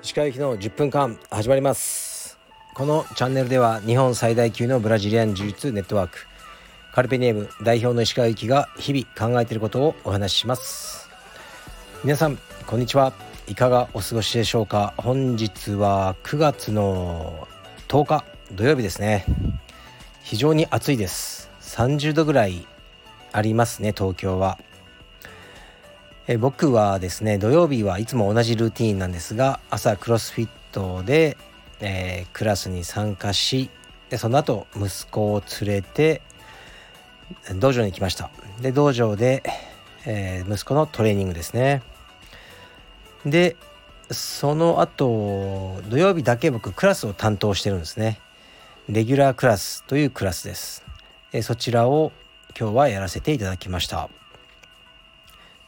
石川行きの10分間始まります。このチャンネルでは日本最大級のブラジリアン柔術ネットワーク。カルペニエム代表の石川行きが日々考えていることをお話しします。皆さんこんにちは。いかがお過ごしでしょうか。本日は9月の10日土曜日ですね。非常に暑いです。30度ぐらいありますね東京は。え僕はですね土曜日はいつも同じルーティンなんですが朝クロスフィットで、えー、クラスに参加しでその後息子を連れて道場に行きました。で道場で、えー、息子のトレーニングですね。でその後土曜日だけ僕クラスを担当してるんですね。レギュラークラスというクラスです、え、そちらを今日はやらせていただきました。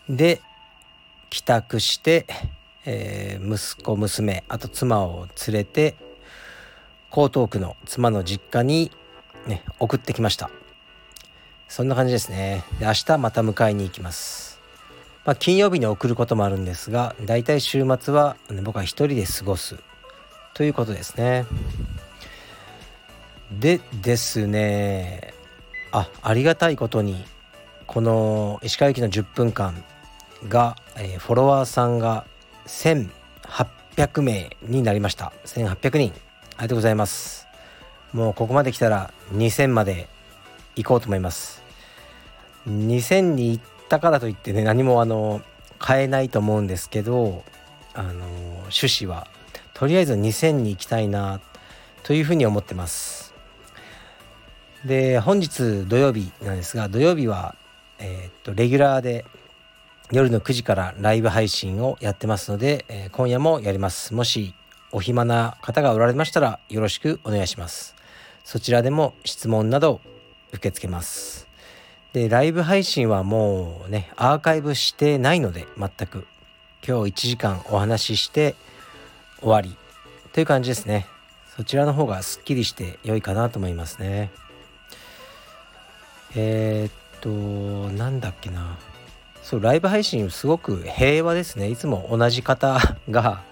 で帰宅して、えー、息子娘あと妻を連れて江東区の妻の実家に、ね、送ってきました。そんな感じですね。で明日また迎えに行きます。まあ、金曜日に送ることもあるんですがだいたい週末は、ね、僕は一人で過ごす。ということですね。でですねあありがたいことにこの石川行きの10分間が、えー、フォロワーさんが1800名になりました。1800人。ありがとうございます。もうここまで来たら2000まで行こうと思います。2000に行ったからといってね何もあの変えないと思うんですけどあの趣旨は。とりあえず2000に行きたいなというふうに思ってます。で本日土曜日なんですが土曜日はえー、っとレギュラーで夜の9時からライブ配信をやってますので、えー、今夜もやります。もしお暇な方がおられましたらよろしくお願いします。そちらでも質問など受け付けます。でライブ配信はもうねアーカイブしてないので全く。今日1時間お話しして終わり。という感じですね。そちらの方がすっきりして良いかなと思いますね。えー、っとなんだっけな。そうライブ配信すごく平和ですね。いつも同じ方 が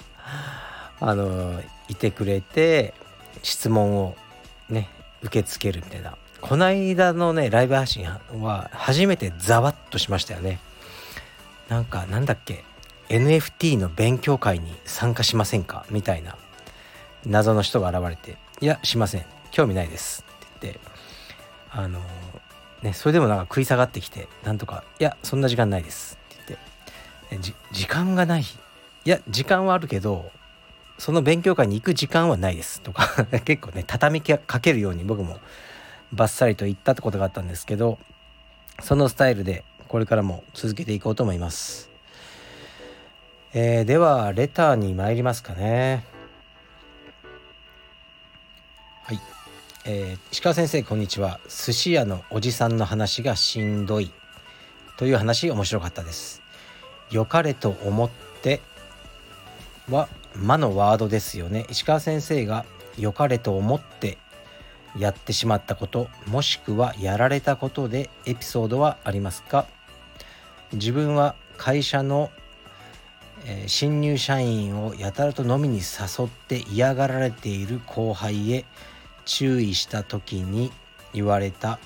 あのいてくれて質問をね受け付けるみたいな。この間のねライブ配信は初めてざわっとしましたよね。なんかなんだっけ。NFT の勉強会に参加しませんか？みたいな。謎の人が現れて「いやしません。興味ないです」って言って。あのね、それでもなんか食い下がってきてなんとか「いやそんな時間ないです」って言って「時間がない」いや時間はあるけどその勉強会に行く時間はないですとか 結構ね畳みかけるように僕もバッサリと言ったってことがあったんですけどそのスタイルでこれからも続けていこうと思います、えー、ではレターに参りますかね。はい。えー、石川先生こんにちは。寿司屋のおじさんの話がしんどいという話面白かったです。良かれと思っては魔のワードですよね。石川先生が良かれと思ってやってしまったこともしくはやられたことでエピソードはありますか？自分は会社の、えー、新入社員をやたらと飲みに誘って嫌がられている後輩へ注意した時に言われた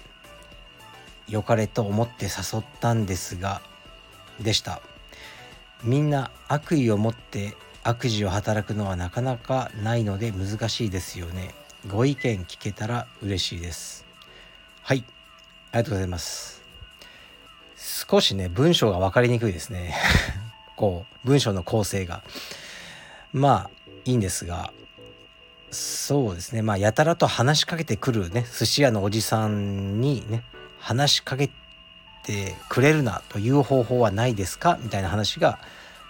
良かれと思って誘ったんですがでした。みんな悪意を持って悪事を働くのはなかなかないので難しいですよね。ご意見聞けたら嬉しいです。はい。ありがとうございます。少しね文章が分かりにくいですね。こう文章の構成が。まあいいんですがそうですねまあやたらと話しかけてくるね寿司屋のおじさんにね話しかけてくれるなという方法はないですかみたいな話が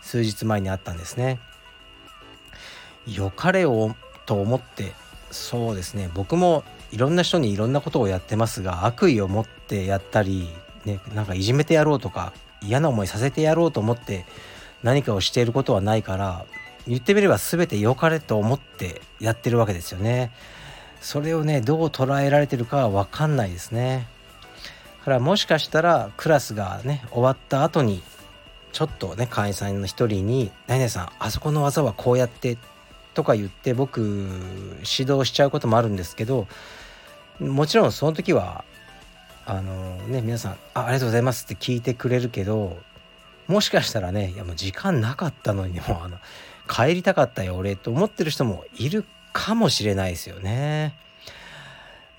数日前にあったんですね。良かれをと思ってそうですね僕もいろんな人にいろんなことをやってますが悪意を持ってやったり、ね、なんかいじめてやろうとか嫌な思いさせてやろうと思って何かをしていることはないから言ってみれば全て良かれと思ってやってるわけですよね。それをねどう捉えられてるかは分かんないですね。からもしかしたらクラスがね終わった後にちょっとね会員さんの一人に「何々さんあそこの技はこうやって」とか言って僕指導しちゃうこともあるんですけどもちろんその時はあのね皆さんあ「ありがとうございます」って聞いてくれるけどもしかしたらねいやもう時間なかったのにもうあの帰りたかったよ俺と思ってる人もいるかもしれないですよね。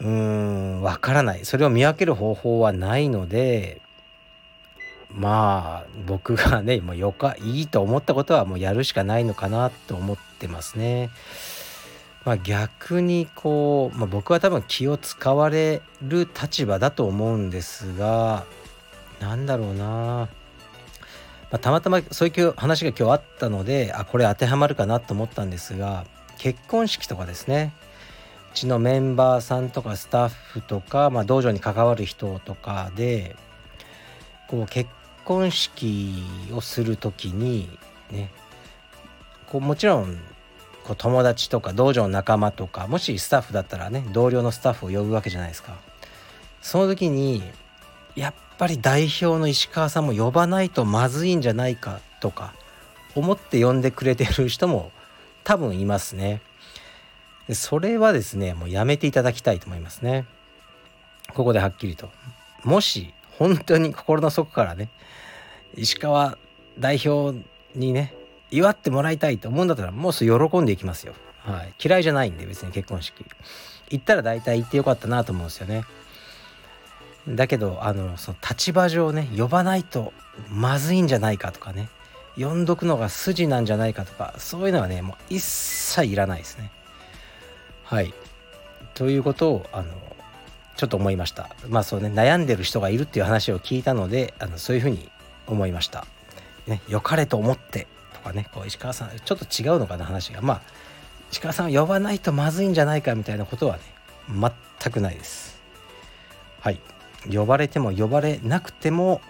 うーんわからないそれを見分ける方法はないのでまあ僕がねもうよかいいと思ったことはもうやるしかないのかなと思ってますね。まあ、逆にこう、まあ、僕は多分気を使われる立場だと思うんですが何だろうな、まあ、たまたまそういう話が今日あったのであこれ当てはまるかなと思ったんですが結婚式とかですね。うちのメンバーさんとかスタッフとか、まあ、道場に関わる人とかでこう結婚式をする時にねこうもちろんこう友達とか道場の仲間とかもしスタッフだったらね同僚のスタッフを呼ぶわけじゃないですか。その時にやっぱり代表の石川さんも呼ばないとまずいんじゃないかとか思って呼んでくれてる人も多分いますね。それはですねもうやめていただきたいと思いますね。ここではっきりと。もし本当に心の底からね石川代表にね祝ってもらいたいと思うんだったらもうすぐ喜んでいきますよ、はい、嫌いじゃないんで別に結婚式。行ったら大体行ってよかったなと思うんですよね。だけどあのその立場上ね呼ばないとまずいんじゃないかとかね呼んどくのが筋なんじゃないかとかそういうのはねもう一切いらないですね。はい。ということをあのちょっと思いました。まあそうね悩んでる人がいるっていう話を聞いたのであのそういうふうに思いました。ね良かれと思ってとかねこう石川さんちょっと違うのかな話が。まあ石川さんを呼ばないとまずいんじゃないかみたいなことはね全くないです。はい。呼ばれても呼ばれなくても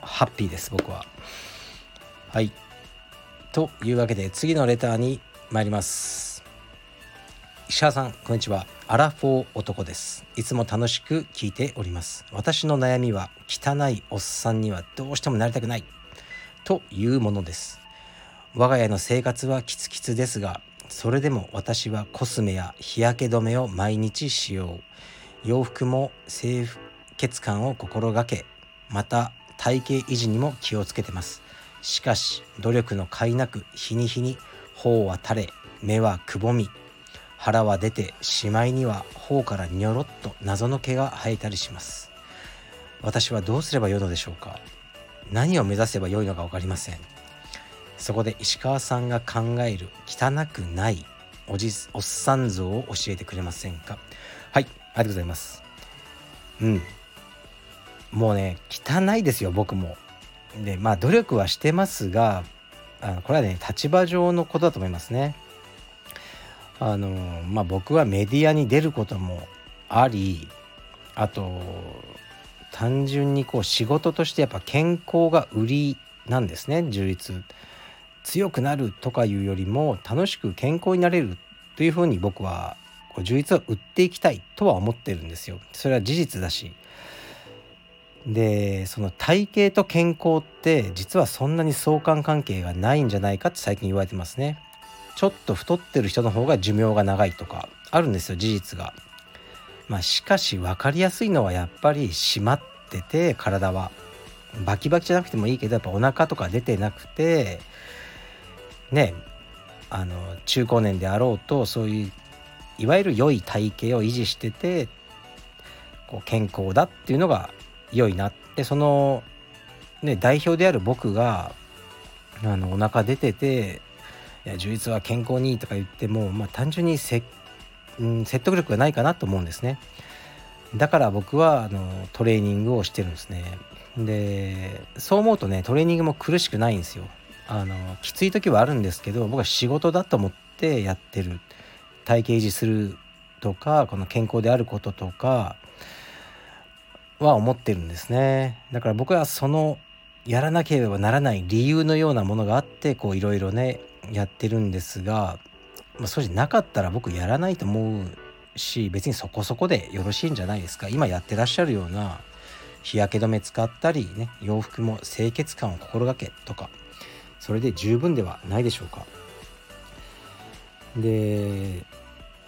ハッピーです僕は。はい。というわけで次のレターに参ります。石川さんこんにちは。アラフォー男です。いつも楽しく聞いております。私の悩みは汚いおっさんにはどうしてもなりたくない。というものです。我が家の生活はキツキツですがそれでも私はコスメや日焼け止めを毎日使用。洋服も清潔感を心がけまた体型維持にも気をつけてます。しかし努力の甲斐なく日に日に頬は垂れ目はくぼみ腹は出てしまいには頬からニョロッと謎の毛が生えたりします。私はどうすればよいのでしょうか？何を目指せばよいのか分かりません。そこで石川さんが考える汚くないおじおっさん像を教えてくれませんか？はいありがとうございます。うん。もうね汚いですよ僕もでまあ努力はしてますがあのこれはね立場上のことだと思いますねあのまあ僕はメディアに出ることもありあと単純にこう仕事としてやっぱ健康が売りなんですね充実強くなるとかいうよりも楽しく健康になれるというふうに僕はこう充実を売っていきたいとは思ってるんですよ。それは事実だし。でその体型と健康って実はそんなに相関関係がないんじゃないかって最近言われてますね。ちょっと太ってる人の方が寿命が長いとかあるんですよ事実が。まあしかし分かりやすいのはやっぱり締まってて体は。バキバキじゃなくてもいいけどやっぱお腹とか出てなくてねあの中高年であろうとそういういわゆる良い体型を維持しててこう健康だっていうのが良いなってその、ね、代表である僕があのお腹出てていや充実は健康にいいとか言っても、まあ、単純にせ、うん、説得力がないかなと思うんですね。だから僕はあのトレーニングをしてるんですね。でそう思うとねトレーニングも苦しくないんですよ。あのきつい時はあるんですけど僕は仕事だと思ってやってる。体型維持するとかこの健康であることとかは思ってるんですね。だから僕はそのやらなければならない理由のようなものがあってこういろいろねやってるんですが、まあ、そうじゃなかったら僕やらないと思うし別にそこそこでよろしいんじゃないですか。今やってらっしゃるような日焼け止め使ったりね洋服も清潔感を心がけとかそれで十分ではないでしょうか。で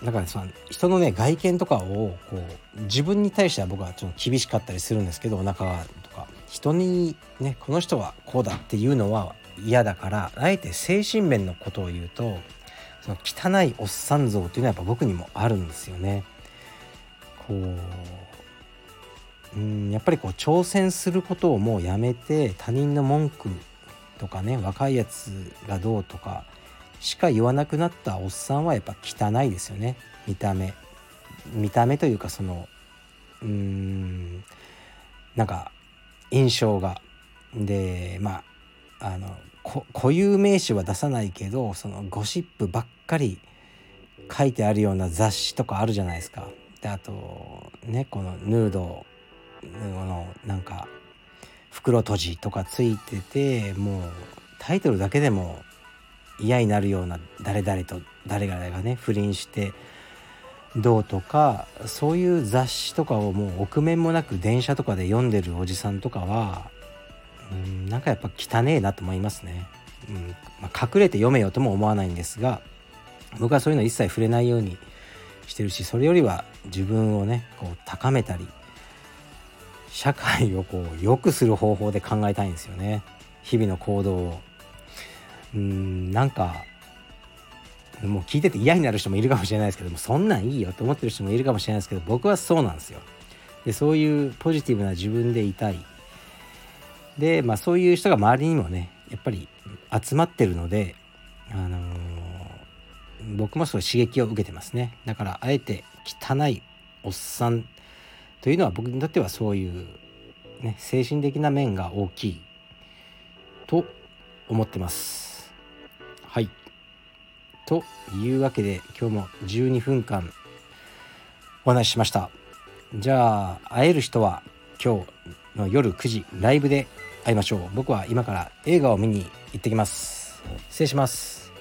だからその人のね外見とかをこう自分に対しては僕はちょっと厳しかったりするんですけどお腹がとか人にねこの人はこうだっていうのは嫌だからあえて精神面のことを言うとその汚いおっさん像っていうのはやっぱ僕にもあるんですよね。こううんやっぱりこう挑戦することをもうやめて他人の文句とかね若いやつがどうとかしか言わなくなったおっさんはやっぱ汚いですよね。見た目。見た目というかそのうーんなんか印象が。でまああの固有名詞は出さないけどそのゴシップばっかり書いてあるような雑誌とかあるじゃないですか。であとねこのヌードのなんか袋閉じとかついててもうタイトルだけでも嫌になるような誰々と誰々がね不倫してどうとかそういう雑誌とかをもう臆面もなく電車とかで読んでるおじさんとかはうんなんかやっぱ汚えなと思いますね。うんまあ、隠れて読めよとも思わないんですが僕はそういうの一切触れないようにしてるしそれよりは自分をねこう高めたり社会をこう良くする方法で考えたいんですよね日々の行動を。うんなんかもう聞いてて嫌になる人もいるかもしれないですけどもそんなんいいよと思ってる人もいるかもしれないですけど僕はそうなんですよ。でそういうポジティブな自分でいたい。でまあそういう人が周りにもねやっぱり集まってるので、あのー、僕もそう刺激を受けてますね。だからあえて汚いおっさんというのは僕にとってはそういう、ね、精神的な面が大きいと思ってます。というわけで今日も12分間お話ししました。じゃあ会える人は今日の夜9時ライブで会いましょう。僕は今から映画を見に行ってきます。失礼します。